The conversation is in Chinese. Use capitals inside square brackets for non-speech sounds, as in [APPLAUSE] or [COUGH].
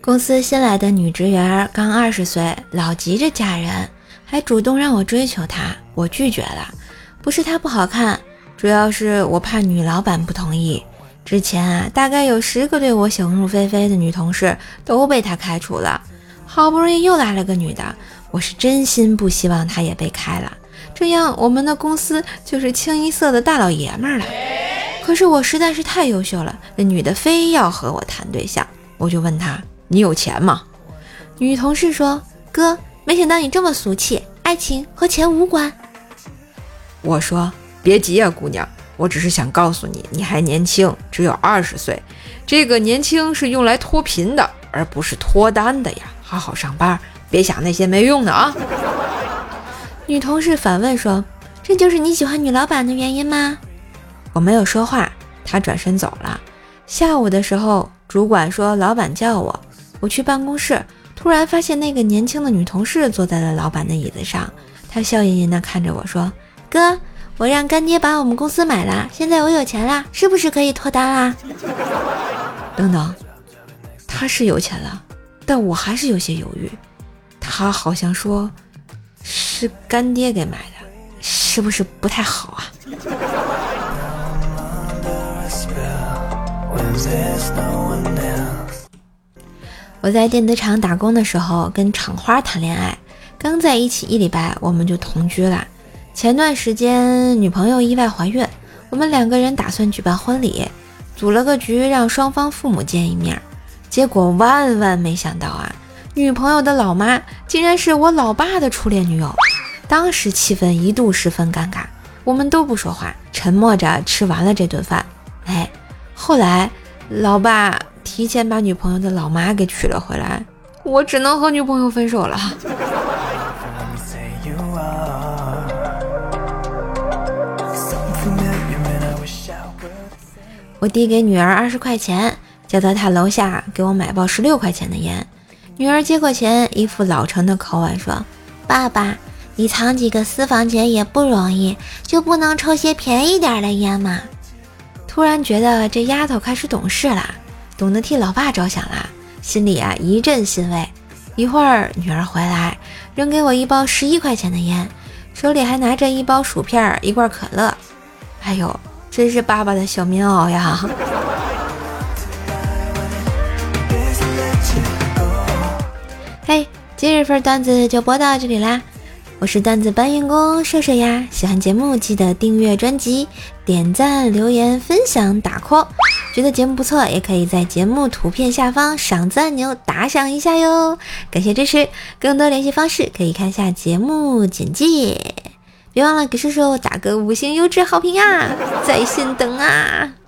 公司新来的女职员刚二十岁，老急着嫁人，还主动让我追求她，我拒绝了。不是她不好看，主要是我怕女老板不同意。之前啊，大概有十个对我想入非非的女同事都被她开除了，好不容易又来了个女的，我是真心不希望她也被开了，这样我们的公司就是清一色的大老爷们儿了。可是我实在是太优秀了，那女的非要和我谈对象，我就问她。你有钱吗？女同事说：“哥，没想到你这么俗气，爱情和钱无关。”我说：“别急啊，姑娘，我只是想告诉你，你还年轻，只有二十岁，这个年轻是用来脱贫的，而不是脱单的呀。好好上班，别想那些没用的啊。”女同事反问说：“这就是你喜欢女老板的原因吗？”我没有说话，他转身走了。下午的时候，主管说老板叫我。我去办公室，突然发现那个年轻的女同事坐在了老板的椅子上。她笑吟吟地看着我说：“哥，我让干爹把我们公司买了，现在我有钱了，是不是可以脱单啦？” [LAUGHS] 等等，他是有钱了，但我还是有些犹豫。他好像说是干爹给买的，是不是不太好啊？我在电子厂打工的时候，跟厂花谈恋爱，刚在一起一礼拜，我们就同居了。前段时间女朋友意外怀孕，我们两个人打算举办婚礼，组了个局让双方父母见一面。结果万万没想到啊，女朋友的老妈竟然是我老爸的初恋女友，当时气氛一度十分尴尬，我们都不说话，沉默着吃完了这顿饭。哎，后来老爸。提前把女朋友的老妈给娶了回来，我只能和女朋友分手了。我递给女儿二十块钱，叫到她楼下给我买包十六块钱的烟。女儿接过钱，一副老成的口吻说：“爸爸，你藏几个私房钱也不容易，就不能抽些便宜点的烟吗？”突然觉得这丫头开始懂事了。懂得替老爸着想啦，心里啊一阵欣慰。一会儿女儿回来，扔给我一包十一块钱的烟，手里还拿着一包薯片、一罐可乐。哎呦，真是爸爸的小棉袄呀！嘿，[LAUGHS] 今日份段子就播到这里啦。我是段子搬运工瘦瘦呀，喜欢节目记得订阅专辑、点赞、留言、分享、打 call。觉得节目不错，也可以在节目图片下方赏赞按钮打赏一下哟，感谢支持。更多联系方式可以看下节目简介，别忘了给瘦瘦打个五星优质好评啊，在线等啊！